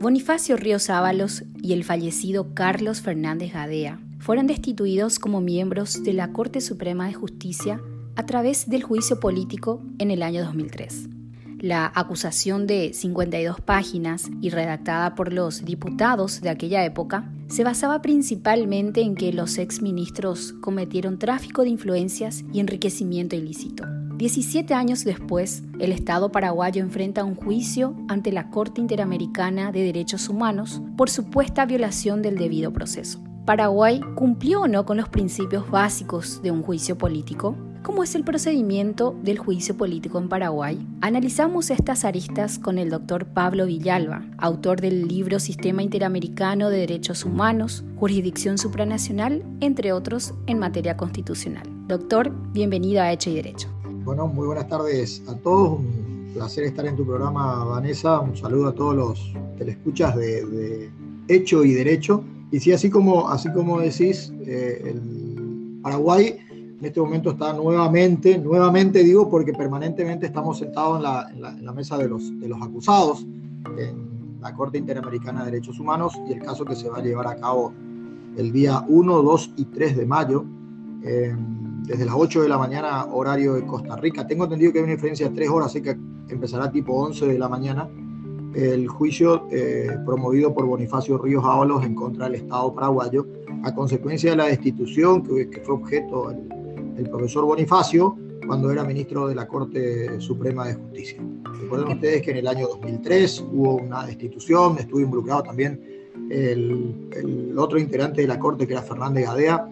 Bonifacio Ríos Ábalos y el fallecido Carlos Fernández Gadea fueron destituidos como miembros de la Corte Suprema de Justicia a través del juicio político en el año 2003. La acusación de 52 páginas y redactada por los diputados de aquella época se basaba principalmente en que los exministros cometieron tráfico de influencias y enriquecimiento ilícito. 17 años después, el Estado paraguayo enfrenta un juicio ante la Corte Interamericana de Derechos Humanos por supuesta violación del debido proceso. ¿Paraguay cumplió o no con los principios básicos de un juicio político? ¿Cómo es el procedimiento del juicio político en Paraguay? Analizamos estas aristas con el doctor Pablo Villalba, autor del libro Sistema Interamericano de Derechos Humanos, Jurisdicción Supranacional, entre otros, en materia constitucional. Doctor, bienvenido a Hecho y Derecho. Bueno, muy buenas tardes a todos. Un placer estar en tu programa, Vanessa. Un saludo a todos los telescuchas de, de Hecho y Derecho. Y sí, así como, así como decís, eh, el Paraguay en este momento está nuevamente, nuevamente digo porque permanentemente estamos sentados en la, en la, mesa de los, de los acusados en la Corte Interamericana de Derechos Humanos y el caso que se va a llevar a cabo el día 1, 2 y 3 de mayo. Eh, desde las 8 de la mañana, horario de Costa Rica. Tengo entendido que hay una diferencia de 3 horas, así que empezará tipo 11 de la mañana el juicio eh, promovido por Bonifacio Ríos Ábalos en contra del Estado paraguayo a consecuencia de la destitución que, fue objeto el, profesor Bonifacio cuando era ministro de la Corte Suprema de Justicia. Recuerden ustedes que en el año 2003 hubo una destitución, estuvo involucrado también el, el otro integrante de la Corte que era Fernández Gadea,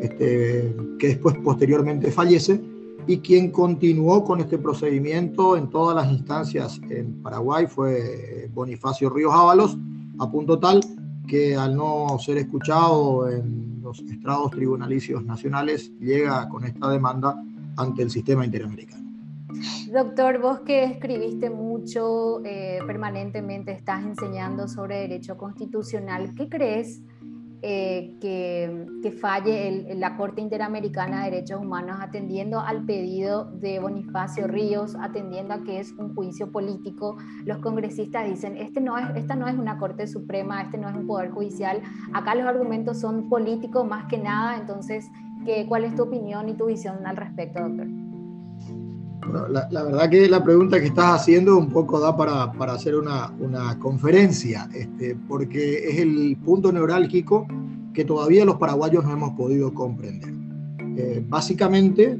este, que después posteriormente fallece, y quien continuó con este procedimiento en todas las instancias en Paraguay fue Bonifacio Ríos Ábalos, a punto tal que al no ser escuchado en los estrados tribunalicios nacionales, llega con esta demanda ante el sistema interamericano. Doctor, vos que escribiste mucho, eh, permanentemente estás enseñando sobre derecho constitucional, ¿qué crees? Eh, que, falle la Corte Interamericana de Derechos Humanos atendiendo al pedido de Bonifacio Ríos, atendiendo a que es un juicio político. Los congresistas dicen, este no es, esta no es una Corte Suprema, este no es un Poder Judicial, acá los argumentos son políticos más que nada, entonces, ¿qué, ¿cuál es tu opinión y tu visión al respecto, doctor? La, verdad que la pregunta que estás haciendo un poco da para, para hacer una, una conferencia, este, porque es el punto neurálgico que todavía los paraguayos no hemos podido comprender. Eh, básicamente,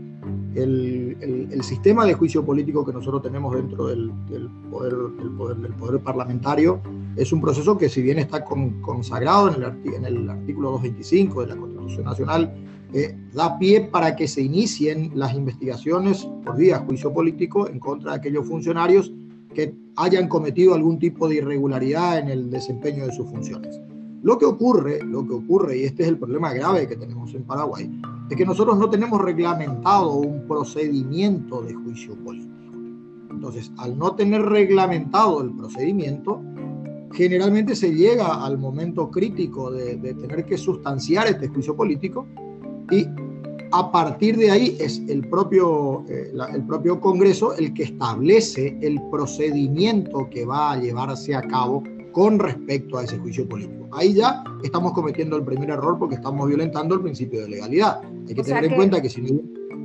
el, el, sistema de juicio político que nosotros tenemos dentro del, del, poder, del, poder, del poder parlamentario es un proceso que si bien está consagrado en el, en el artículo 225 de la Constitución Nacional, eh, da pie para que se inicien las investigaciones por vía juicio político en contra de aquellos funcionarios que hayan cometido algún tipo de irregularidad en el desempeño de sus funciones. Lo que ocurre, lo que ocurre, y este es el problema grave que tenemos en Paraguay, es que nosotros no tenemos reglamentado un procedimiento de juicio político. Entonces, al no tener reglamentado el procedimiento, generalmente se llega al momento crítico de, de tener que sustanciar este juicio político y a partir de ahí es el propio, eh, el propio Congreso el que establece el procedimiento que va a llevarse a cabo con respecto a ese juicio político. Ahí ya estamos cometiendo el primer error porque estamos violentando el principio de legalidad. Hay que tener en cuenta que si no,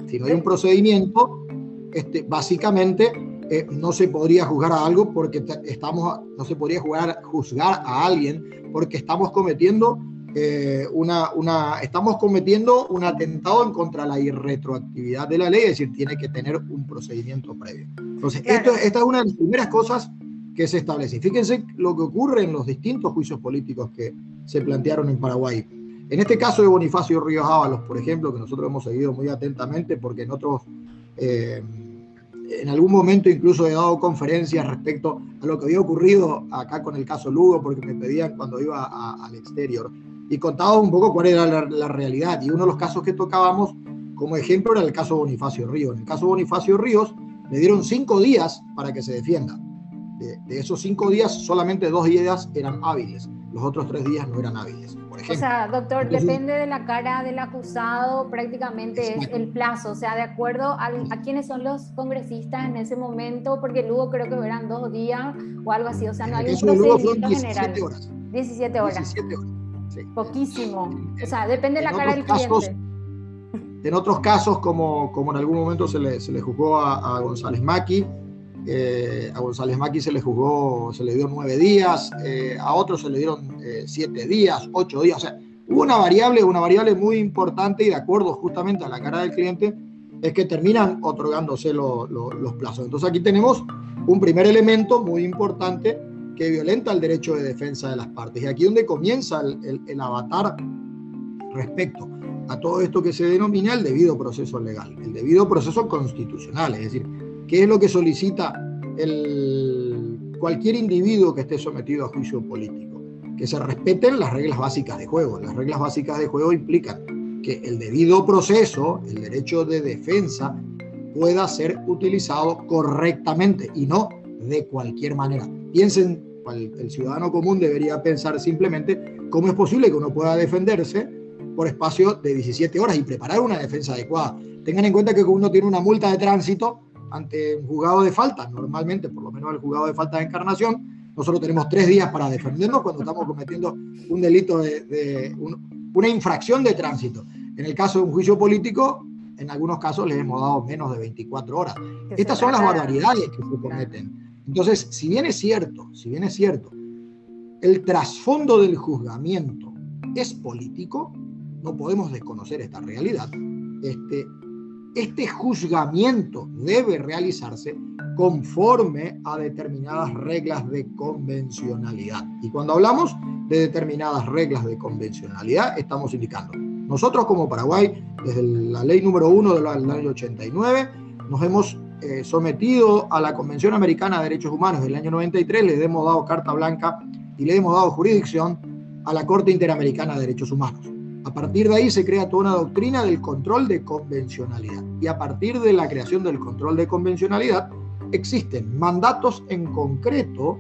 si no hay un procedimiento, este, básicamente eh, no se podría juzgar a algo porque estamos, no se podría juzgar a alguien porque estamos cometiendo eh, una, una, estamos cometiendo un atentado en contra de la irretroactividad de la ley, es decir, tiene que tener un procedimiento previo. Entonces, esto, esta es una de las primeras cosas que se establece. Fíjense lo que ocurre en los distintos juicios políticos que se plantearon en Paraguay. En este caso de Bonifacio Ríos Ábalos, por ejemplo, que nosotros hemos seguido muy atentamente porque en otros, eh, en algún momento incluso he dado conferencias respecto a lo que había ocurrido acá con el caso Lugo, porque me pedían cuando iba al exterior y contaba un poco cuál era la, realidad. Y uno de los casos que tocábamos como ejemplo era el caso Bonifacio Ríos. En el caso Bonifacio Ríos le dieron cinco días para que se defienda. De, esos cinco días, solamente dos días eran hábiles, los otros tres días no eran hábiles, por o sea, doctor, depende de la cara del acusado, prácticamente es el plazo, o sea, de acuerdo a, a quiénes son los congresistas en ese momento, porque luego creo que eran dos días o algo así, o sea, no hay un procedimiento general. 17 horas. 17 horas. 17 horas. Poquísimo. O sea, depende de la cara del cliente. En otros casos, como, como en algún momento se le, se le juzgó a, González Maki, eh, a González Maki se le juzgó, se le dio nueve días, eh, a otros se le dieron eh, siete días, ocho días. O sea, hubo una variable, una variable muy importante y de acuerdo justamente a la cara del cliente, es que terminan otorgándose los plazos. Entonces aquí tenemos un primer elemento muy importante que violenta el derecho de defensa de las partes. Y aquí donde comienza el, el, avatar respecto a todo esto que se denomina el debido proceso legal, el debido proceso constitucional, es decir, qué es lo que solicita el, cualquier individuo que esté sometido a juicio político, que se respeten las reglas básicas de juego. Las reglas básicas de juego implican que el debido proceso, el derecho de defensa, pueda ser utilizado correctamente y no de cualquier manera. Piensen, el ciudadano común debería pensar simplemente cómo es posible que uno pueda defenderse por espacio de 17 horas y preparar una defensa adecuada. Tengan en cuenta que uno tiene una multa de tránsito ante un juzgado de falta, normalmente, por lo menos el juzgado de falta de encarnación, nosotros tenemos tres días para defendernos cuando estamos cometiendo un delito de, una infracción de tránsito. En el caso de un juicio político, en algunos casos les hemos dado menos de 24 horas. Estas son las barbaridades que se cometen. Entonces, si bien es cierto, si bien es cierto, el trasfondo del juzgamiento es político, no podemos desconocer esta realidad. Este, este juzgamiento debe realizarse conforme a determinadas reglas de convencionalidad. Y cuando hablamos de determinadas reglas de convencionalidad, estamos indicando, nosotros como Paraguay, desde la ley número 1 del año 89, nos hemos eh, sometido a la Convención Americana de Derechos Humanos del año 93, le hemos dado carta blanca y le hemos dado jurisdicción a la Corte Interamericana de Derechos Humanos. A partir de ahí se crea toda una doctrina del control de convencionalidad. Y a partir de la creación del control de convencionalidad, existen mandatos en concreto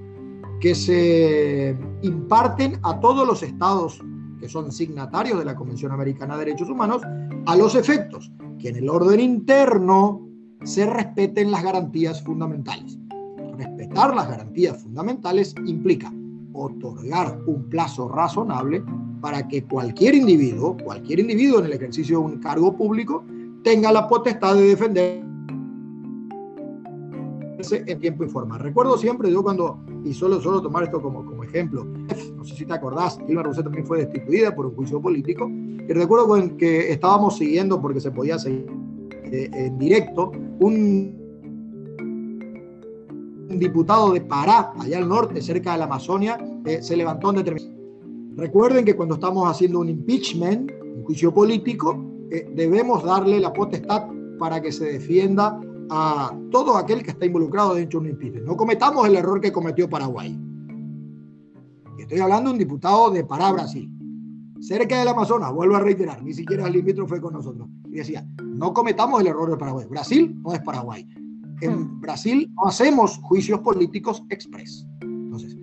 que se imparten a todos los estados que son signatarios de la Convención Americana de Derechos Humanos, a los efectos que en el orden interno se respeten las garantías fundamentales. Respetar las garantías fundamentales implica otorgar un plazo razonable para que cualquier individuo, cualquier individuo en el ejercicio de un cargo público, tenga la potestad de defenderse en tiempo y forma. Recuerdo siempre, yo cuando, y solo, solo tomar esto como, como ejemplo, no sé si te acordás, Dilma Rousseff también fue destituida por un juicio político, y recuerdo que estábamos siguiendo, porque se podía seguir eh, en directo, un diputado de Pará, allá al norte, cerca de la Amazonia, eh, se levantó en determinación. Recuerden que cuando estamos haciendo un impeachment, un juicio político, eh, debemos darle la potestad para que se defienda a todo aquel que está involucrado dentro de un impeachment. No cometamos el error que cometió Paraguay. Estoy hablando de un diputado de Pará, Brasil cerca del Amazonas, vuelvo a reiterar, ni siquiera el limítrofe con nosotros. Y decía, no cometamos el error de Paraguay. Brasil no es Paraguay. En hmm. Brasil no hacemos juicios políticos express. Entonces,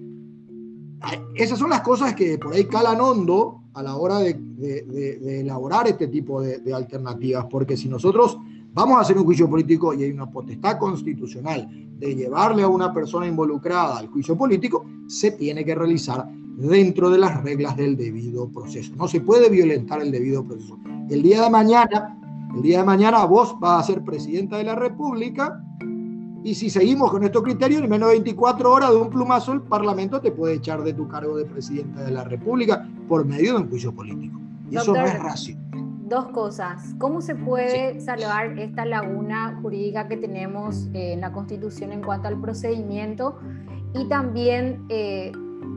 esas son las cosas que por ahí calan hondo a la hora de, elaborar este tipo de, alternativas, porque si nosotros vamos a hacer un juicio político y hay una potestad constitucional de llevarle a una persona involucrada al juicio político, se tiene que realizar dentro de las reglas del debido proceso. No se puede violentar el debido proceso. El día de mañana, el día de mañana vos vas a ser presidenta de la República y si seguimos con estos criterios, en menos de 24 horas de un plumazo, el Parlamento te puede echar de tu cargo de presidenta de la República por medio de un juicio político. Y eso no es racional. Dos cosas. ¿Cómo se puede salvar esta laguna jurídica que tenemos en la Constitución en cuanto al procedimiento? Y también eh,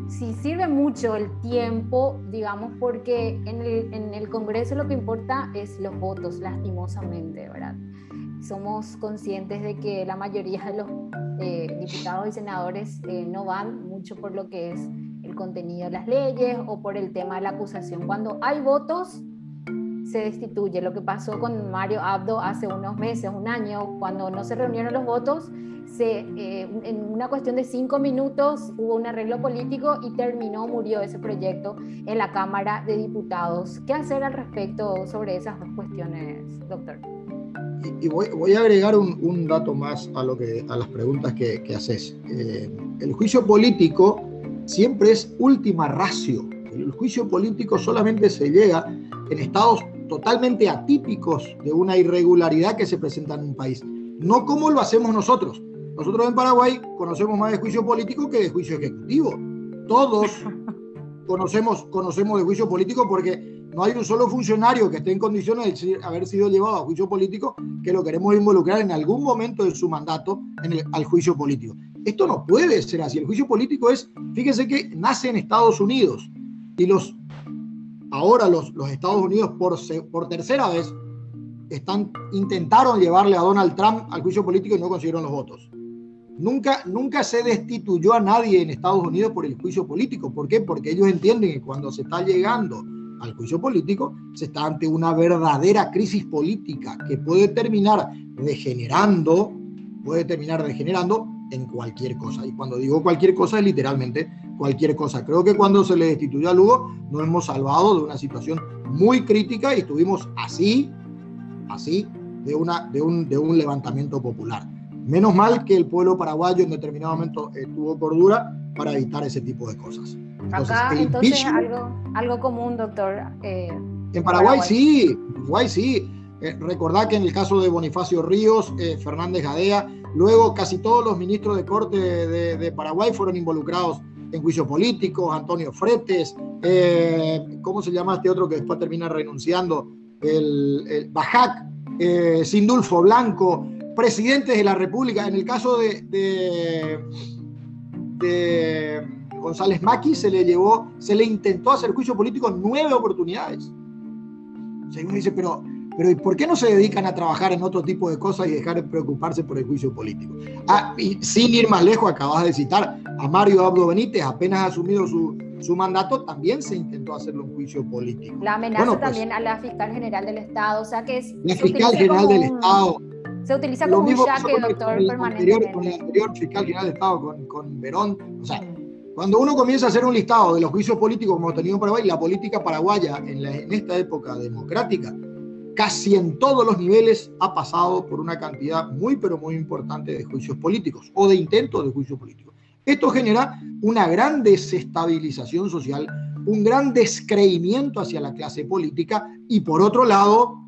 sí sirve mucho el tiempo, digamos, porque en el, en el, Congreso lo que importa es los votos, lastimosamente, ¿verdad? Somos conscientes de que la mayoría de los eh, diputados y senadores eh, no van mucho por lo que es el contenido de las leyes o por el tema de la acusación. Cuando hay votos, se destituye. Lo que pasó con Mario Abdo hace unos meses, un año, cuando no se reunieron los votos, se, eh, en una cuestión de cinco minutos hubo un arreglo político y terminó, murió ese proyecto en la Cámara de Diputados. ¿Qué hacer al respecto sobre esas dos cuestiones, doctor? Y, voy, a agregar un, dato más a, lo que, a las preguntas que, haces. Eh, el juicio político siempre es última ratio. El juicio político solamente se llega en estados totalmente atípicos de una irregularidad que se presenta en un país. No como lo hacemos nosotros. Nosotros en Paraguay conocemos más de juicio político que de juicio ejecutivo. Todos conocemos, conocemos de juicio político porque no hay un solo funcionario que esté en condiciones de haber sido llevado a juicio político que lo queremos involucrar en algún momento de su mandato en el, al juicio político. Esto no puede ser así. El juicio político es, fíjense que nace en Estados Unidos y los ahora los, Estados Unidos por, por tercera vez están, intentaron llevarle a Donald Trump al juicio político y no consiguieron los votos. Nunca, nunca se destituyó a nadie en Estados Unidos por el juicio político. ¿Por qué? Porque ellos entienden que cuando se está llegando al juicio político, se está ante una verdadera crisis política que puede terminar degenerando, puede terminar degenerando en cualquier cosa. Y cuando digo cualquier cosa, es literalmente cualquier cosa. Creo que cuando se le destituyó a Lugo, nos hemos salvado de una situación muy crítica y estuvimos así, así, de, una, de, un, de un levantamiento popular. Menos mal que el pueblo paraguayo en determinado momento eh, tuvo cordura para evitar ese tipo de cosas. Entonces, Acá, entonces algo, algo común, doctor. Eh, en Paraguay, sí, Paraguay sí. Eh, recordad que en el caso de Bonifacio Ríos, Fernández Gadea, luego casi todos los ministros de corte de, Paraguay fueron involucrado en juicios políticos, Antonio Fretes, ¿cómo se llama este otro que después termina renunciando? El, Bajac, Sindulfo Blanco, presidentes de la República. En el caso de, González Maki se le llevó, se le intentó hacer juicio político nueve oportunidades. O sea, dice, pero, pero ¿por qué no se dedican a trabajar en otro tipo de cosas y dejar de preocuparse por el juicio político? Ah, y sin ir más lejos, acabas de citar a Mario Abdo Benítez, apenas asumido su, su mandato, también se intentó hacerle un juicio político. La amenaza pues también a la fiscal general del Estado, o sea que es... La fiscal general del Estado se utiliza como un jaque, doctor, permanente. Con el anterior fiscal general de Estado, con, con Verón. O sea, cuando uno comienza a hacer un listado de los juicios políticos como hemos tenido en Paraguay, la política paraguaya en, en esta época democrática, casi en todos los niveles ha pasado por una cantidad muy, pero muy importante de juicios políticos o de intentos de juicio político. Esto genera una gran desestabilización social, un gran descreimiento hacia la clase política y por otro lado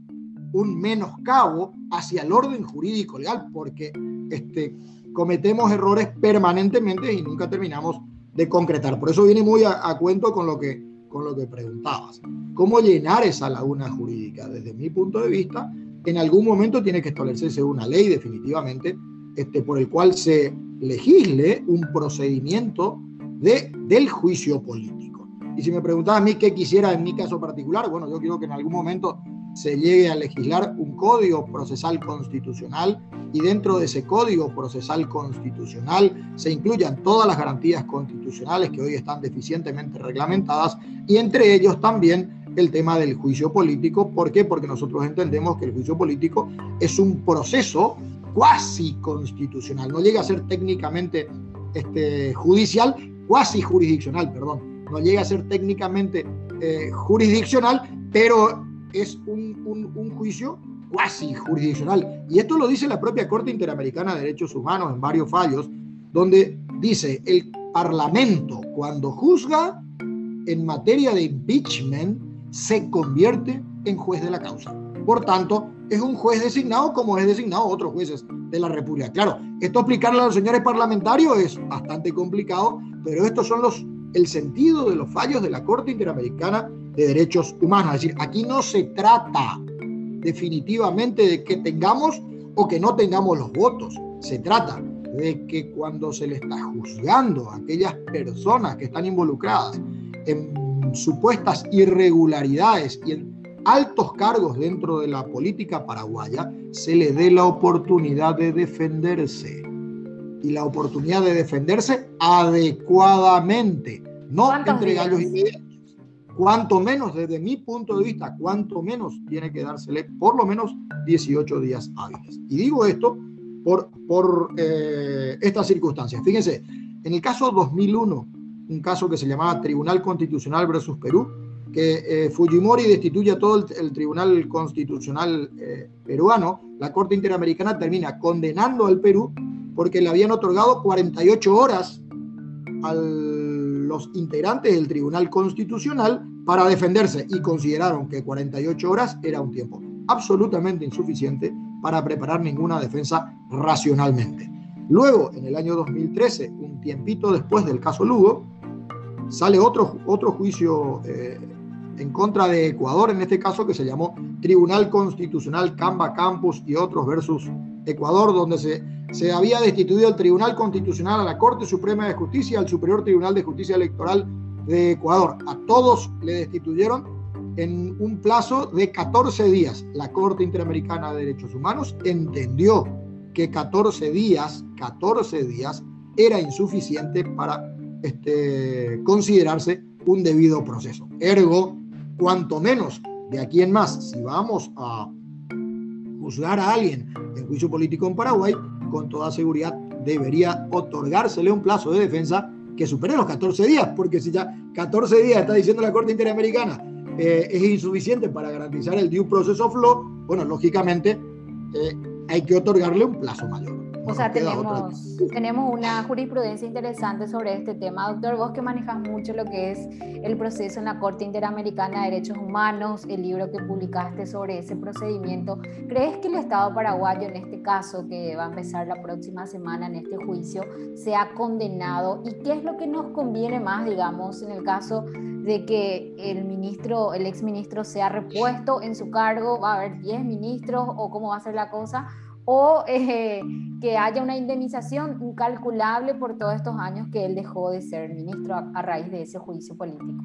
un menoscabo hacia el orden jurídico legal, porque este, cometemos errores permanentemente y nunca terminamos de concretar. Por eso viene muy a, cuento con lo, que, con lo que preguntabas. ¿Cómo llenar esa laguna jurídica? Desde mi punto de vista, en algún momento tiene que establecerse una ley definitivamente este, por el cual se legisle un procedimiento de, del juicio político. Y si me preguntabas a mí qué quisiera en mi caso particular, bueno, yo quiero que en algún momento se llegue a legislar un código procesal constitucional y dentro de ese código procesal constitucional se incluyan todas las garantías constitucionales que hoy están deficientemente reglamentadas y entre ellos también el tema del juicio político. ¿Por qué? Porque nosotros entendemos que el juicio político es un proceso cuasi constitucional, no llega a ser técnicamente este, judicial, cuasi jurisdiccional, perdón, no llega a ser técnicamente eh, jurisdiccional, pero es un, un, juicio cuasi jurisdiccional. Y esto lo dice la propia Corte Interamericana de Derechos Humanos en varios fallos, donde dice, el Parlamento cuando juzga en materia de impeachment se convierte en juez de la causa. Por tanto, es un juez designado como es designado otros jueces de la República. Claro, esto explicarle a los señores parlamentarios es bastante complicado, pero estos son los el sentido de los fallos de la Corte Interamericana de Derechos Humanos. Es decir, aquí no se trata definitivamente de que tengamos o que no tengamos los votos. Se trata de que cuando se le está juzgando a aquellas personas que están involucradas en supuestas irregularidades y en altos cargos dentro de la política paraguaya, se le dé la oportunidad de defenderse. Y la oportunidad de defenderse adecuadamente, no entre gallos y cuanto menos, desde mi punto de vista, cuanto menos tiene que dársele por lo menos 18 días hábiles. Y digo esto por, por eh, estas circunstancias. Fíjense, en el caso 2001, un caso que se llamaba Tribunal Constitucional versus Perú, que eh, Fujimori destituye a todo el, Tribunal Constitucional eh, peruano, la Corte Interamericana termina condenando al Perú porque le habían otorgado 48 horas a los integrantes del Tribunal Constitucional para defenderse y consideraron que 48 horas era un tiempo absolutamente insuficiente para preparar ninguna defensa racionalmente. Luego, en el año 2013, un tiempito después del caso Lugo, sale otro, otro juicio eh, en contra de Ecuador, en este caso que se llamó Tribunal Constitucional Camba Campus y otros versus Ecuador, donde se, se había destituido el Tribunal Constitucional a la Corte Suprema de Justicia, al Superior Tribunal de Justicia Electoral de Ecuador. A todos le destituyeron en un plazo de 14 días. La Corte Interamericana de Derechos Humanos entendió que 14 días, 14 días era insuficiente para este, considerarse un debido proceso. Ergo, cuanto menos de aquí en más, si vamos a juzgar a alguien en juicio político en Paraguay, con toda seguridad debería otorgársele un plazo de defensa que supere los 14 días, porque si ya 14 días está diciendo la Corte Interamericana eh, es insuficiente para garantizar el due process of law, bueno, lógicamente eh, hay que otorgarle un plazo mayor. O sea, tenemos, tenemos una jurisprudencia interesante sobre este tema. Doctor, vos que manejas mucho lo que es el proceso en la Corte Interamericana de Derechos Humanos, el libro que publicaste sobre ese procedimiento, ¿crees que el Estado paraguayo, en este caso, que va a empezar la próxima semana en este juicio, sea condenado? ¿Y qué es lo que nos conviene más, digamos, en el caso de que el ministro, el exministro sea repuesto en su cargo? ¿Va a haber 10 ministros o cómo va a ser la cosa? O eh, que haya una indemnización incalculable por todos estos años que él dejó de ser ministro a, raíz de ese juicio político.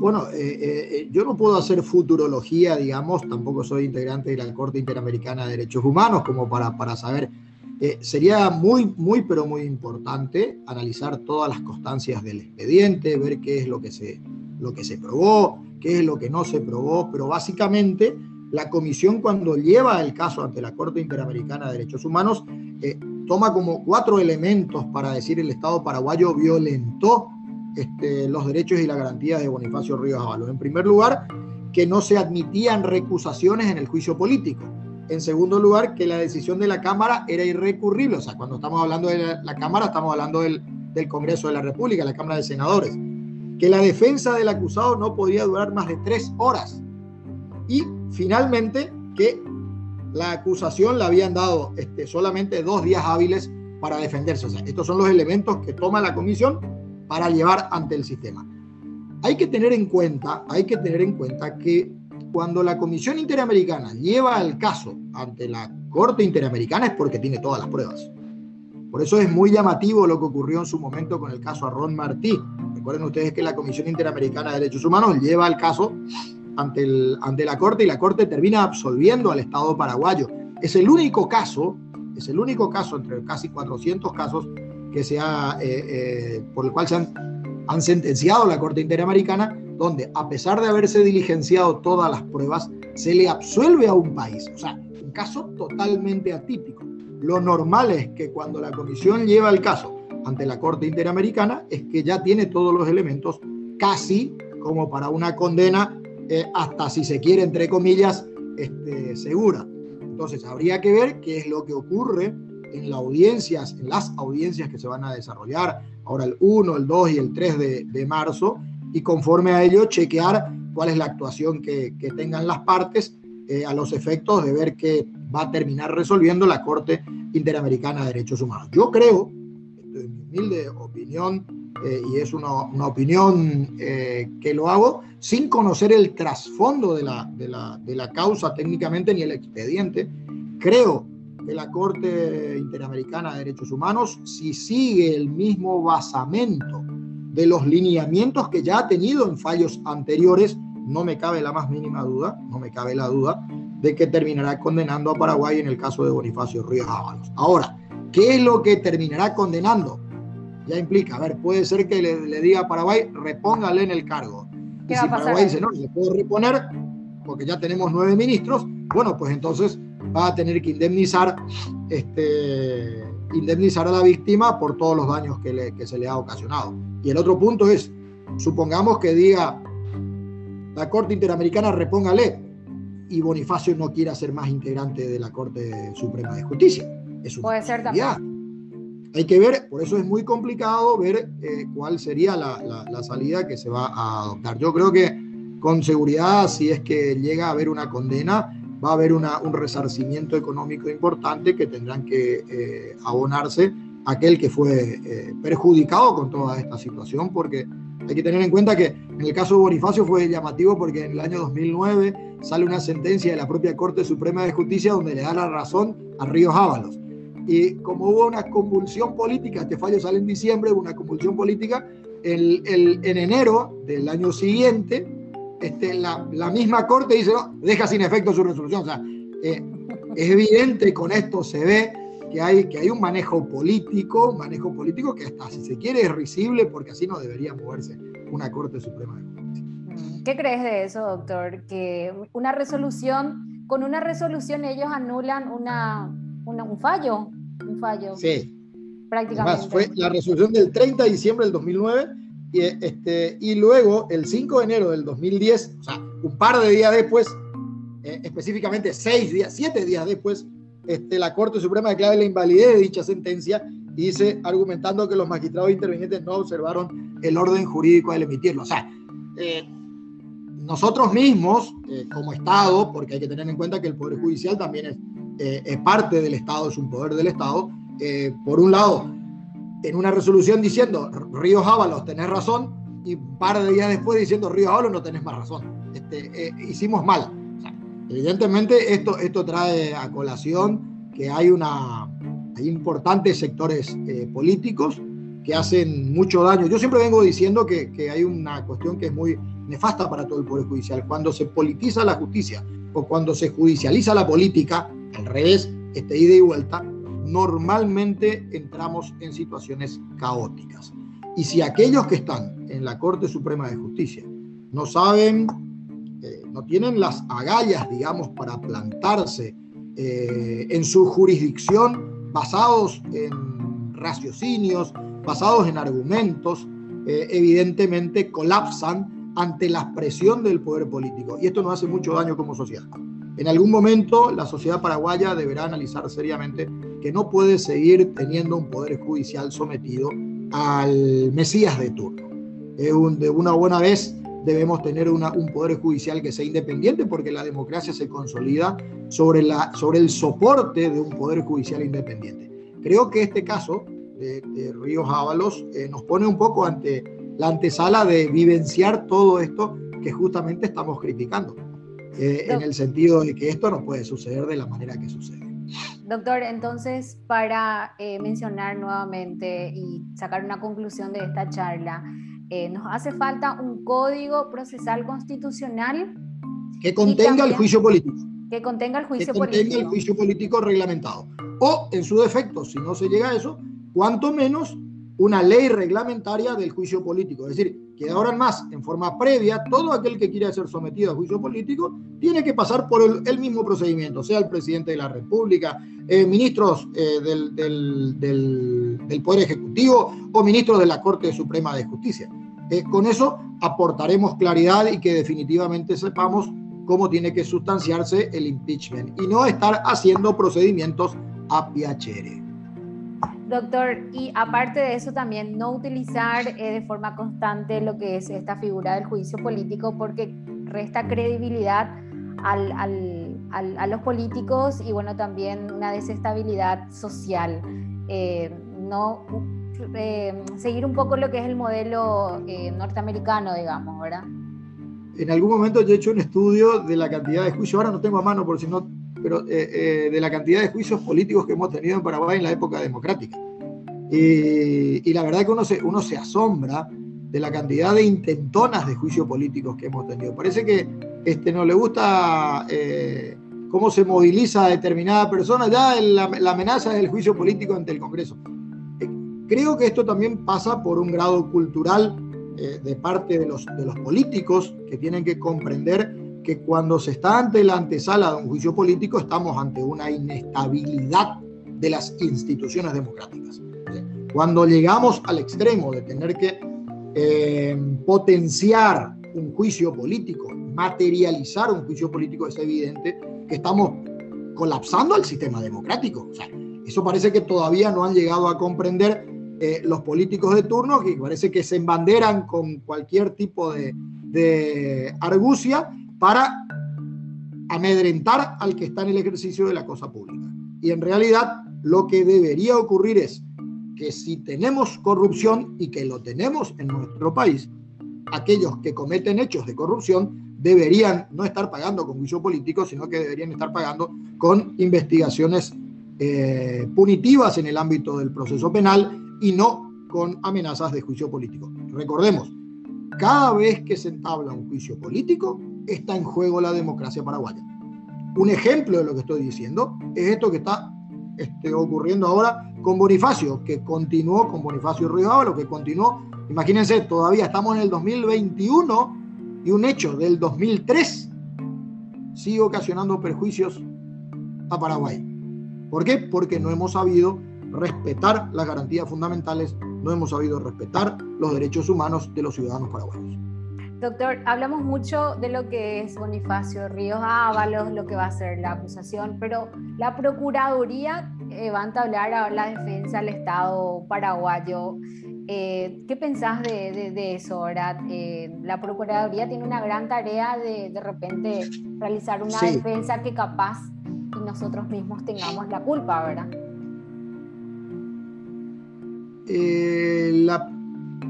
Bueno, eh, eh, yo no puedo hacer futurología, digamos, tampoco soy integrante de la Corte Interamericana de Derechos Humanos como para, para saber. sería muy, muy, pero muy importante analizar todas las constancias del expediente, ver qué es lo que se, lo que se probó, qué es lo que no se probó, pero básicamente la comisión cuando lleva el caso ante la Corte Interamericana de Derechos Humanos eh, toma como cuatro elementos para decir el Estado paraguayo violentó este, los derechos y las garantías de Bonifacio Ríos Avalos. En primer lugar, que no se admitían recusaciones en el juicio político. En segundo lugar, que la decisión de la Cámara era irrecurrible. O sea, cuando estamos hablando de la, Cámara, estamos hablando del, del Congreso de la República, la Cámara de Senadores. Que la defensa del acusado no podía durar más de tres horas. Y finalmente que la acusación le habían dado este, solamente dos días hábiles para defenderse. Estos son los elementos que toma la comisión para llevar ante el sistema. Hay que tener en cuenta, hay que tener en cuenta que cuando la Comisión Interamericana lleva el caso ante la Corte Interamericana es porque tiene todas las pruebas. Por eso es muy llamativo lo que ocurrió en su momento con el caso Arrón Martí. Recuerden ustedes que la Comisión Interamericana de Derechos Humanos lleva el caso ante, el, ante la Corte y la Corte termina absolviendo al Estado paraguayo. Es el único caso, es el único caso entre casi 400 casos que se ha, eh, eh, por el cual se han, han sentenciado la Corte Interamericana, donde a pesar de haberse diligenciado todas las pruebas, se le absuelve a un país. O sea, un caso totalmente atípico. Lo normal es que cuando la comisión lleva el caso ante la Corte Interamericana es que ya tiene todos los elementos casi como para una condena eh, hasta si se quiere, entre comillas, este, segura. Entonces, habría que ver qué es lo que ocurre en las audiencias, en las audiencias que se van a desarrollar ahora el 1, el 2 y el 3 de, marzo, y conforme a ello chequear cuál es la actuación que, tengan las partes eh, a los efectos de ver qué va a terminar resolviendo la Corte Interamericana de Derechos Humanos. Yo creo, en mi humilde opinión, eh, y es una, una opinión eh, que lo hago sin conocer el trasfondo de la, de, la, de la causa técnicamente ni el expediente. Creo que la Corte Interamericana de Derechos Humanos, si sigue el mismo basamento de los lineamientos que ya ha tenido en fallos anteriores, no me cabe la más mínima duda, no me cabe la duda de que terminará condenando a Paraguay en el caso de Bonifacio Ríos Ábalos. Ahora, ¿qué es lo que terminará condenando? Ya implica, a ver, puede ser que le, diga a Paraguay, repóngale en el cargo. y si Paraguay dice, no, le puedo reponer porque ya tenemos nueve ministros, bueno, pues entonces va a tener que indemnizar, este, indemnizar a la víctima por todos los daños que, que se le ha ocasionado. Y el otro punto es, supongamos que diga la Corte Interamericana repóngale y Bonifacio no quiera ser más integrante de la Corte Suprema de Justicia. Es Puede ser también. Hay que ver, por eso es muy complicado ver eh, cuál sería la, salida que se va a adoptar. Yo creo que con seguridad, si es que llega a haber una condena, va a haber un resarcimiento económico importante que tendrán que eh, abonarse aquel que fue eh, perjudicado con toda esta situación, porque hay que tener en cuenta que en el caso de Bonifacio fue llamativo porque en el año 2009 sale una sentencia de la propia Corte Suprema de Justicia donde le da la razón a Ríos Ábalos. Y como hubo una convulsión política, este fallo sale en diciembre, hubo una convulsión política, el, en enero del año siguiente, este, la, la, misma Corte dice, no, deja sin efecto su resolución. O sea, eh, es evidente, con esto se ve que hay, que hay un manejo político, un manejo político que hasta si se quiere es risible porque así no debería moverse una Corte Suprema de Justicia. Mm, ¿Qué crees de eso, doctor? Que una resolución, con una resolución ellos anulan una, un fallo, un fallo. Sí. Prácticamente. Además, fue la resolución del 30 de diciembre del 2009 y, este, y luego el 5 de enero del 2010, o sea, un par de días después, eh, específicamente seis días, siete días después, este, la Corte Suprema declara la invalidez de dicha sentencia y dice, argumentando que los magistrados intervinientes no observaron el orden jurídico al emitirlo. O sea, eh, nosotros mismos, eh, como Estado, porque hay que tener en cuenta que el Poder Judicial también es, eh, es parte del Estado, es un poder del Estado, por un lado, en una resolución diciendo, Ríos Ábalos, tenés razón, y un par de días después diciendo, Ríos Ábalos, no tenés más razón. Este, hicimos mal Evidentemente esto, esto trae a colación que hay, una, hay importantes sectores eh, políticos que hacen mucho daño. Yo siempre vengo diciendo que, que, hay una cuestión que es muy nefasta para todo el Poder Judicial. Cuando se politiza la justicia o cuando se judicializa la política, al revés, este ida y vuelta, normalmente entramos en situaciones caóticas. Y si aquellos que están en la Corte Suprema de Justicia no saben no tienen las agallas, digamos, para plantarse eh, en su jurisdicción basados en raciocinios, basados en argumentos, eh, evidentemente colapsan ante la presión del poder político. Y esto nos hace mucho daño como sociedad. En algún momento la sociedad paraguaya deberá analizar seriamente que no puede seguir teniendo un poder judicial sometido al Mesías de turno. de una buena vez debemos tener un poder judicial que sea independiente porque la democracia se consolida sobre, el soporte de un poder judicial independiente. Creo que este caso de, Ríos Ábalos eh, nos pone un poco ante la antesala de vivenciar todo esto que justamente estamos criticando, eh, en el sentido de que esto no puede suceder de la manera que sucede. Doctor, entonces, para eh, mencionar nuevamente y sacar una conclusión de esta charla, eh, nos hace falta un código procesal constitucional que contenga el juicio político. Que contenga el juicio que contenga el juicio político reglamentado. O, en su defecto, si no se llega a eso, cuanto menos una ley reglamentaria del juicio político. Es decir, que ahora en más, en forma previa, todo aquel que quiera ser sometido a juicio político tiene que pasar por el, mismo procedimiento, sea el presidente de la República, eh, ministros eh, del, Poder Ejecutivo o ministros de la Corte Suprema de Justicia. Eh, con eso aportaremos claridad y que definitivamente sepamos cómo tiene que sustanciarse el impeachment y no estar haciendo procedimientos a piacere. Doctor, y aparte de eso también no utilizar eh, de forma constante lo que es esta figura del juicio político porque resta credibilidad al, al, a los políticos y bueno, también una desestabilidad social. Eh, no eh, seguir un poco lo que es el modelo norteamericano, digamos, ¿verdad? En algún momento yo he hecho un estudio de la cantidad de juicios, ahora no tengo a mano por si no pero eh, eh, de la cantidad de juicios políticos que hemos tenido en Paraguay en la época democrática. Y, la verdad que uno se, uno se asombra de la cantidad de intentonas de juicios políticos que hemos tenido. Parece que este, no le gusta eh, cómo se moviliza a determinada persona, ya la, la amenaza del juicio político ante el Congreso. creo que esto también pasa por un grado cultural eh, de parte de los, de los políticos que tienen que comprender que cuando se está ante la antesala de un juicio político estamos ante una inestabilidad de las instituciones democráticas. Cuando llegamos al extremo de tener que eh, potenciar un juicio político, materializar un juicio político, es evidente que estamos colapsando el sistema democrático. O sea, eso parece que todavía no han llegado a comprender eh, los políticos de turno, que parece que se embanderan con cualquier tipo de, de argucia para amedrentar al que está en el ejercicio de la cosa pública. Y en realidad lo que debería ocurrir es que si tenemos corrupción y que lo tenemos en nuestro país, aquellos que cometen hechos de corrupción deberían no estar pagando con juicio político, sino que deberían estar pagando con investigaciones eh, punitivas en el ámbito del proceso penal y no con amenazas de juicio político. Recordemos, cada vez que se entabla un juicio político, está en juego la democracia paraguaya. Un ejemplo de lo que estoy diciendo es esto que está este, ocurriendo ahora con Bonifacio, que continuó con Bonifacio Río que continuó, imagínense, todavía estamos en el 2021 y un hecho del 2003 sigue ocasionando perjuicios a Paraguay. ¿Por qué? Porque no hemos sabido respetar las garantías fundamentales, no hemos sabido respetar los derechos humanos de los ciudadanos paraguayos. Doctor, hablamos mucho de lo que es Bonifacio Ríos Ábalos, lo que va a ser la acusación, pero la Procuraduría eh, va a entablar la defensa del Estado paraguayo. Eh, ¿Qué pensás de, eso, ahora? Eh, la Procuraduría tiene una gran tarea de de repente realizar una defensa que capaz y nosotros mismos tengamos la culpa, ¿verdad? la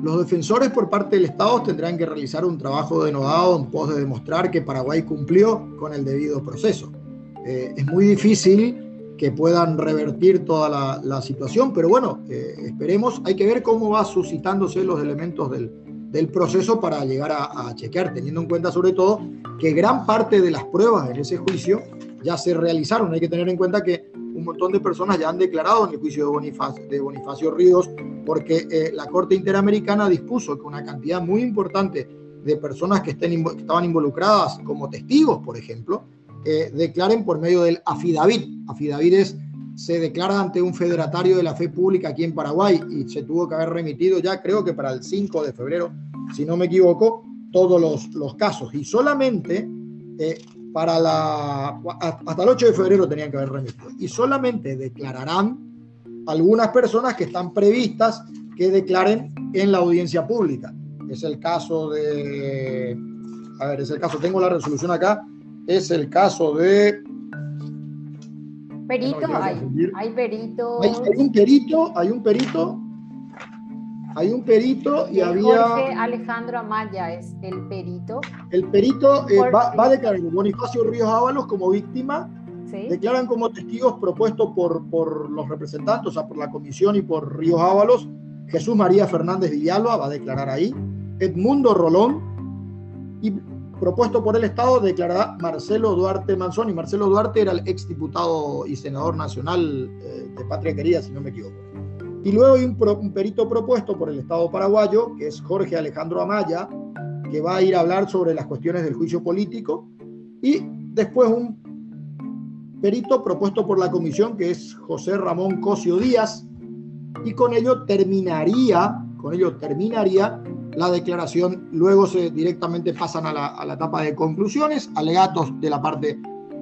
los defensores por parte del Estado tendrán que realizar un trabajo denodado en pos de demostrar que Paraguay cumplió con el debido proceso. Eh, es muy difícil que puedan revertir toda la, situación, pero bueno, eh, esperemos, hay que ver cómo va suscitándose los elementos del, proceso para llegar a, a, chequear, teniendo en cuenta sobre todo que gran parte de las pruebas en ese juicio ya se realizaron. Hay que tener en cuenta que un montón de personas ya han declarado en el juicio de Bonifacio, Ríos, porque eh, la Corte Interamericana dispuso que una cantidad muy importante de personas que, estén, estaban involucradas como testigos, por ejemplo, eh, declaren por medio del afidavit. Afidavit es, se declara ante un federatario de la fe pública aquí en Paraguay y se tuvo que haber remitido ya, creo que para el 5 de febrero, si no me equivoco, todos los, los casos. Y solamente eh, para la, hasta el 8 de febrero tenían que haber remitido. Y solamente declararán algunas personas que están previstas que declaren en la audiencia pública. Es el caso de, a ver, es el caso, tengo la resolución acá, es el caso de... Perito, hay, hay perito. hay un perito, hay un perito hay un perito y había... Jorge Alejandro Amaya es el perito. El perito eh, va, a declarar Bonifacio Ríos Ábalos como víctima. Declaran como testigos propuestos por, por los representantes, o sea, por la comisión y por Ríos Ábalos. Jesús María Fernández Villalba va a declarar ahí. Edmundo Rolón. Y propuesto por el Estado declarará Marcelo Duarte Manzón. Y Marcelo Duarte era el exdiputado y senador nacional eh, de Patria Querida, si no me equivoco. Y luego hay un, perito propuesto por el Estado paraguayo, que es Jorge Alejandro Amaya, que va a ir a hablar sobre las cuestiones del juicio político. Y después un perito propuesto por la comisión, que es José Ramón Cosio Díaz. Y con ello terminaría, con ello terminaría la declaración. Luego se directamente pasan a la, etapa de conclusiones, alegatos de la parte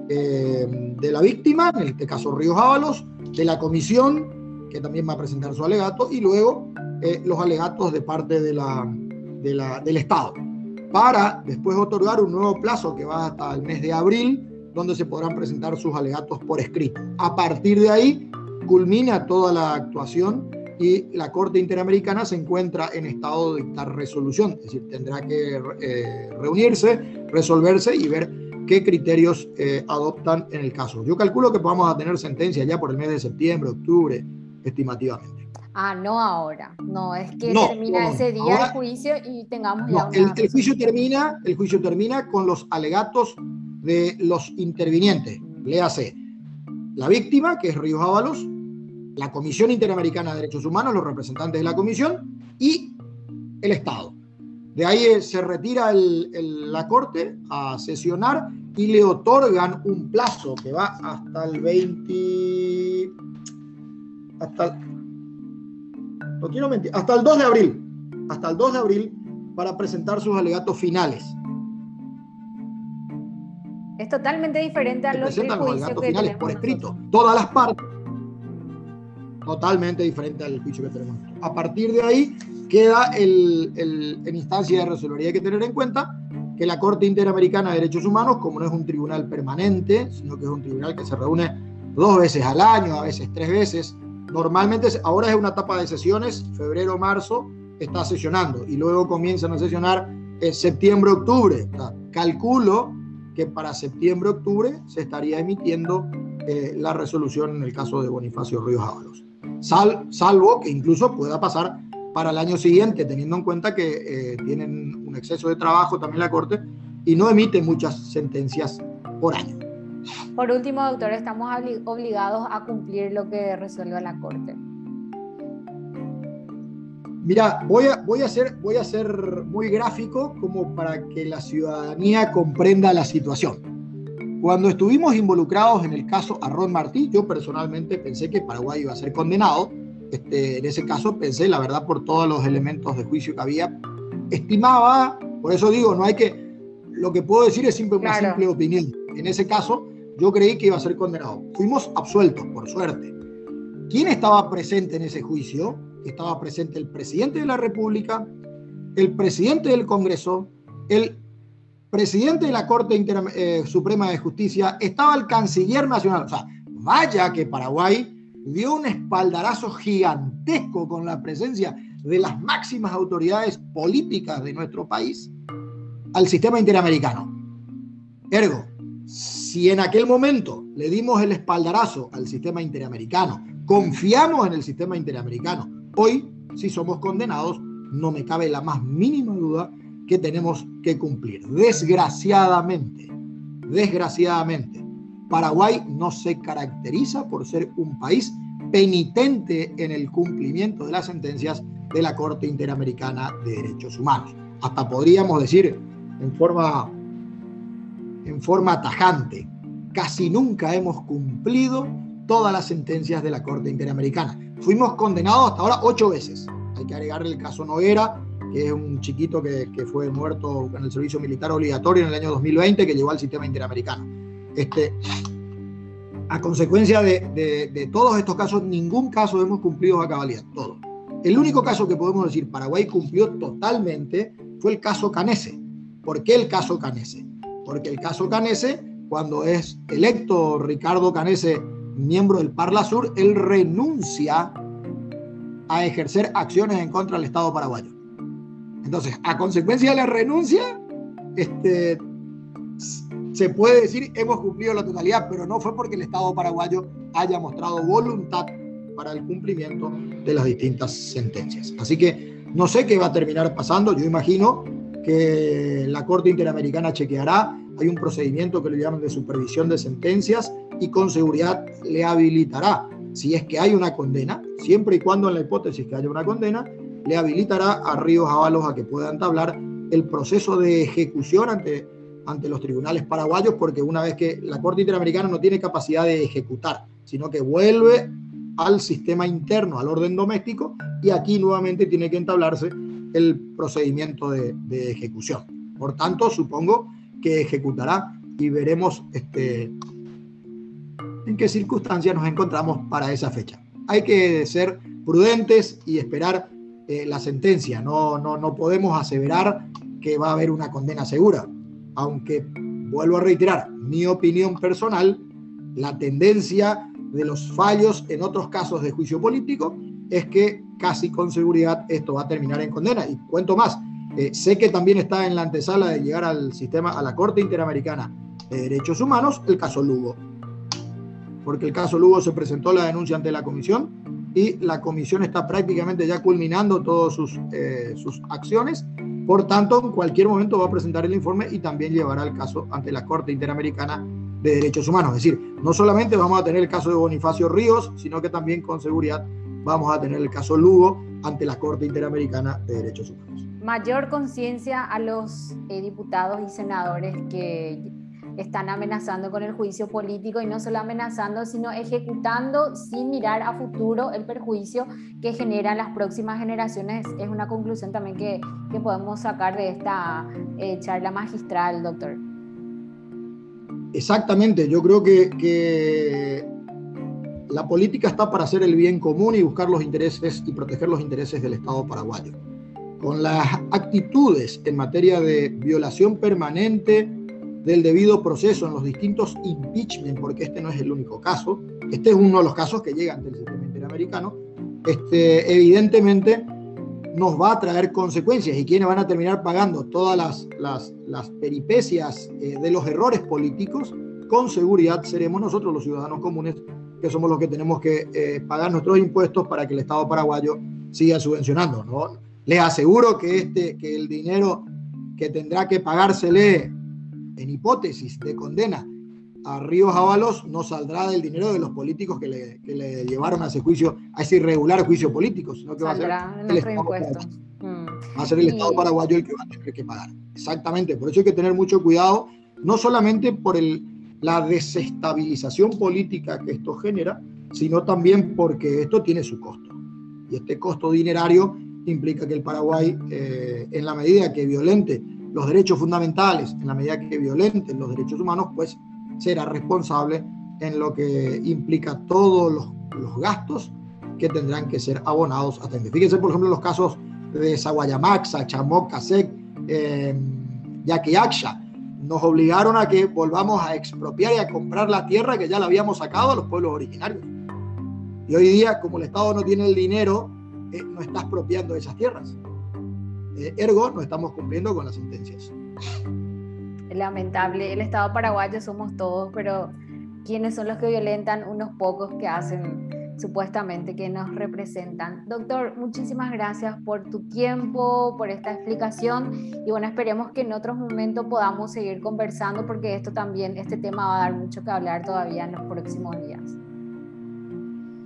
eh, de la víctima, en este caso Ríos Ábalos, de la comisión que también va a presentar su alegato, y luego eh, los alegatos de parte de la, del Estado, para después otorgar un nuevo plazo que va hasta el mes de abril, donde se podrán presentar sus alegatos por escrito. A partir de ahí, culmina toda la actuación y la Corte Interamericana se encuentra en estado de dictar resolución, es decir, tendrá que eh, reunirse, resolverse y ver qué criterios eh, adoptan en el caso. Yo calculo que vamos a tener sentencia ya por el mes de septiembre, octubre, estimativamente. Ah, no ahora. No, es que termina ese día el juicio y tengamos ya una... el, el, juicio termina, el juicio termina con los alegatos de los intervinientes. Léase la víctima, que es Ríos Ábalos, la Comisión Interamericana de Derechos Humanos, los representantes de la Comisión y el Estado. De ahí eh, se retira la corte a sesionar y le otorgan un plazo que va hasta el 20. Hasta. No quiero mentir. Hasta el 2 de abril. Hasta el 2 de abril para presentar sus alegatos finales. Es totalmente diferente a los, los alegatos finales por escrito. Todas las partes. Totalmente diferente al juicio que tenemos. A partir de ahí queda el, en instancia de resolver. hay que tener en cuenta que la Corte Interamericana de Derechos Humanos, como no es un tribunal permanente, sino que es un tribunal que se reúne dos veces al año, a veces tres veces, normalmente ahora es una etapa de sesiones, febrero, marzo, está sesionando y luego comienzan a sesionar en septiembre, octubre. calculo que para septiembre, octubre se estaría emitiendo eh, la resolución en el caso de Bonifacio Ríos Ábalos. Sal, salvo que incluso pueda pasar para el año siguiente, teniendo en cuenta que eh, tienen un exceso de trabajo también la Corte y no emite muchas sentencias por año. Por último, doctor, estamos obligados a cumplir lo que resuelva la Corte. Mira, voy a, voy, a ser, voy a ser muy gráfico como para que la ciudadanía comprenda la situación. Cuando estuvimos involucrados en el caso Arrón Martí, yo personalmente pensé que Paraguay iba a ser condenado este, en ese caso pensé, la verdad, por todos los elementos de juicio que había, estimaba, por eso digo, no hay que, lo que puedo decir es simple, una simple opinión. En ese caso, yo creí que iba a ser condenado. Fuimos absueltos, por suerte. ¿Quién estaba presente en ese juicio? Estaba presente el presidente de la República, el presidente del Congreso, el presidente de la Corte eh, Suprema de Justicia, estaba el canciller nacional. O sea, vaya que Paraguay dio un espaldarazo gigantesco con la presencia de las máximas autoridades políticas de nuestro país al sistema interamericano. Ergo, si en aquel momento le dimos el espaldarazo al sistema interamericano, confiamos en el sistema interamericano, hoy, si somos condenados, no me cabe la más mínima duda que tenemos que cumplir. Desgraciadamente, desgraciadamente, Paraguay no se caracteriza por ser un país penitente en el cumplimiento de las sentencias de la Corte Interamericana de Derechos Humanos. Hasta podríamos decir en forma, en forma tajante, casi nunca hemos cumplido todas las sentencias de la Corte Interamericana. Fuimos condenados hasta ahora ocho veces. Hay que agregarle el caso Noguera, que es un chiquito que, fue muerto en el servicio militar obligatorio en el año 2020, que llegó al sistema interamericano. Este, a consecuencia de, todos estos casos, ningún caso hemos cumplido a cabalidad, todo. El único caso que podemos decir Paraguay cumplió totalmente fue el caso Canese. ¿Por qué el caso Canese? Porque el caso Canese, cuando es electo Ricardo Canese, miembro del Parla Sur, él renuncia a ejercer acciones en contra del Estado paraguayo. Entonces, a consecuencia de la renuncia, este, se puede decir hemos cumplido la totalidad, pero no fue porque el Estado paraguayo haya mostrado voluntad para el cumplimiento de las distintas sentencias. Así que no sé qué va a terminar pasando, yo imagino que la Corte Interamericana chequeará, hay un procedimiento que le llaman de supervisión de sentencias y con seguridad le habilitará, si es que hay una condena, siempre y cuando en la hipótesis que haya una condena, le habilitará a Ríos Ábalos a que pueda entablar el proceso de ejecución ante ante los tribunales paraguayos porque una vez que la Corte Interamericana no tiene capacidad de ejecutar, sino que vuelve al sistema interno, al orden doméstico, y aquí nuevamente tiene que entablarse el procedimiento de, ejecución. Por tanto, supongo que ejecutará y veremos este, en qué circunstancias nos encontramos para esa fecha. Hay que ser prudentes y esperar eh, la sentencia. No, no, no podemos aseverar que va a haber una condena segura aunque vuelvo a reiterar, mi opinión personal, la tendencia de los fallos en otros casos de juicio político es que casi con seguridad esto va a terminar en condena. Y cuento más, eh, sé que también está en la antesala de llegar al sistema, a la Corte Interamericana de Derechos Humanos, el caso Lugo. Porque el caso Lugo se presentó la denuncia ante la comisión y la comisión está prácticamente ya culminando todas sus, eh, sus acciones por tanto, en cualquier momento va a presentar el informe y también llevará el caso ante la Corte Interamericana de Derechos Humanos. Es decir, no solamente vamos a tener el caso de Bonifacio Ríos, sino que también con seguridad vamos a tener el caso Lugo ante la Corte Interamericana de Derechos Humanos. Mayor conciencia a los eh, diputados y senadores que están amenazando con el juicio político y no solo amenazando, sino ejecutando sin mirar a futuro el perjuicio que generan las próximas generaciones. Es una conclusión también que, que podemos sacar de esta eh, charla magistral, doctor. Exactamente, yo creo que, que la política está para hacer el bien común y buscar los intereses y proteger los intereses del Estado paraguayo. Con las actitudes en materia de violación permanente del debido proceso en los distintos impeachment, porque este no es el único caso, este es uno de los casos que llegan del sistema interamericano, este, evidentemente nos va a traer consecuencias y quienes van a terminar pagando todas las, las, las peripecias eh, de los errores políticos, con seguridad seremos nosotros los ciudadanos comunes, que somos los que tenemos que eh, pagar nuestros impuestos para que el Estado paraguayo siga subvencionando. ¿no? Les aseguro que, este, que el dinero que tendrá que pagársele en hipótesis de condena a Ríos Ábalos no saldrá del dinero de los políticos que le, que le llevaron a ese juicio, a ese irregular juicio político, sino que va a ser el Estado mm. Va a ser el Estado paraguayo el que va a tener que pagar. Exactamente, por eso hay que tener mucho cuidado, no solamente por el, la desestabilización política que esto genera, sino también porque esto tiene su costo. Y este costo dinerario implica que el Paraguay, eh, en la medida que violente los derechos fundamentales, en la medida que violenten los derechos humanos, pues será responsable en lo que implica todos los, gastos que tendrán que ser abonados a Fíjense, por ejemplo, los casos de Saguayamaxa, Chamoc, Casec, eh, Yaquiaxa, nos obligaron a que volvamos a expropiar y a comprar la tierra que ya la habíamos sacado a los pueblos originarios. Y hoy día, como el Estado no tiene el dinero, eh, no está expropiando esas tierras. Eh, ergo, no estamos cumpliendo con las sentencias. Lamentable, el Estado paraguayo somos todos, pero ¿quiénes son los que violentan? Unos pocos que hacen supuestamente que nos representan. Doctor, muchísimas gracias por tu tiempo, por esta explicación y bueno, esperemos que en otros momentos podamos seguir conversando porque esto también, este tema va a dar mucho que hablar todavía en los próximos días.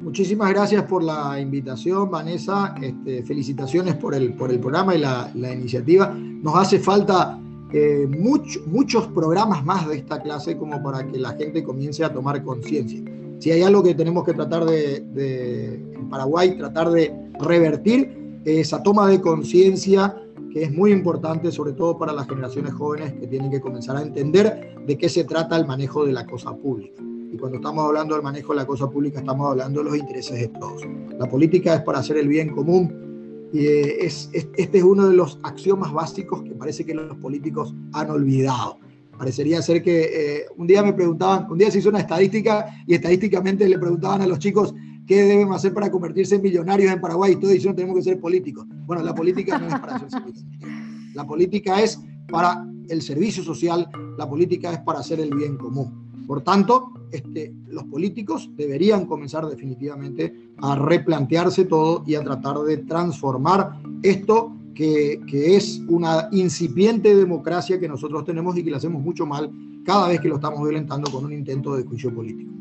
Muchísimas gracias por la invitación, Vanessa. Este, felicitaciones por el, por el programa y la, iniciativa. Nos hace falta eh, muchos programas más de esta clase como para que la gente comience a tomar conciencia. Si hay algo que tenemos que tratar de, en Paraguay, tratar de revertir esa toma de conciencia que es muy importante, sobre todo para las generaciones jóvenes que tienen que comenzar a entender de qué se trata el manejo de la cosa pública. Y cuando estamos hablando del manejo de la cosa pública, estamos hablando de los intereses de todos. La política es para hacer el bien común y eh, es, este es uno de los axiomas básicos que parece que los políticos han olvidado. Parecería ser que eh, un día me preguntaban, un día se hizo una estadística y estadísticamente le preguntaban a los chicos qué deben hacer para convertirse en millonarios en Paraguay y todos dicen tenemos que ser políticos. Bueno, la política no es para ser políticos. La política es para el servicio social, la política es para hacer el bien común. Por tanto, este, los políticos deberían comenzar definitivamente a replantearse todo y a tratar de transformar esto que, es una incipiente democracia que nosotros tenemos y que le hacemos mucho mal cada vez que lo estamos violentando con un intento de juicio político.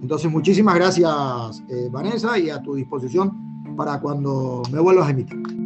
Entonces, muchísimas gracias, eh, Vanessa, y a tu disposición para cuando me vuelvas a invitar.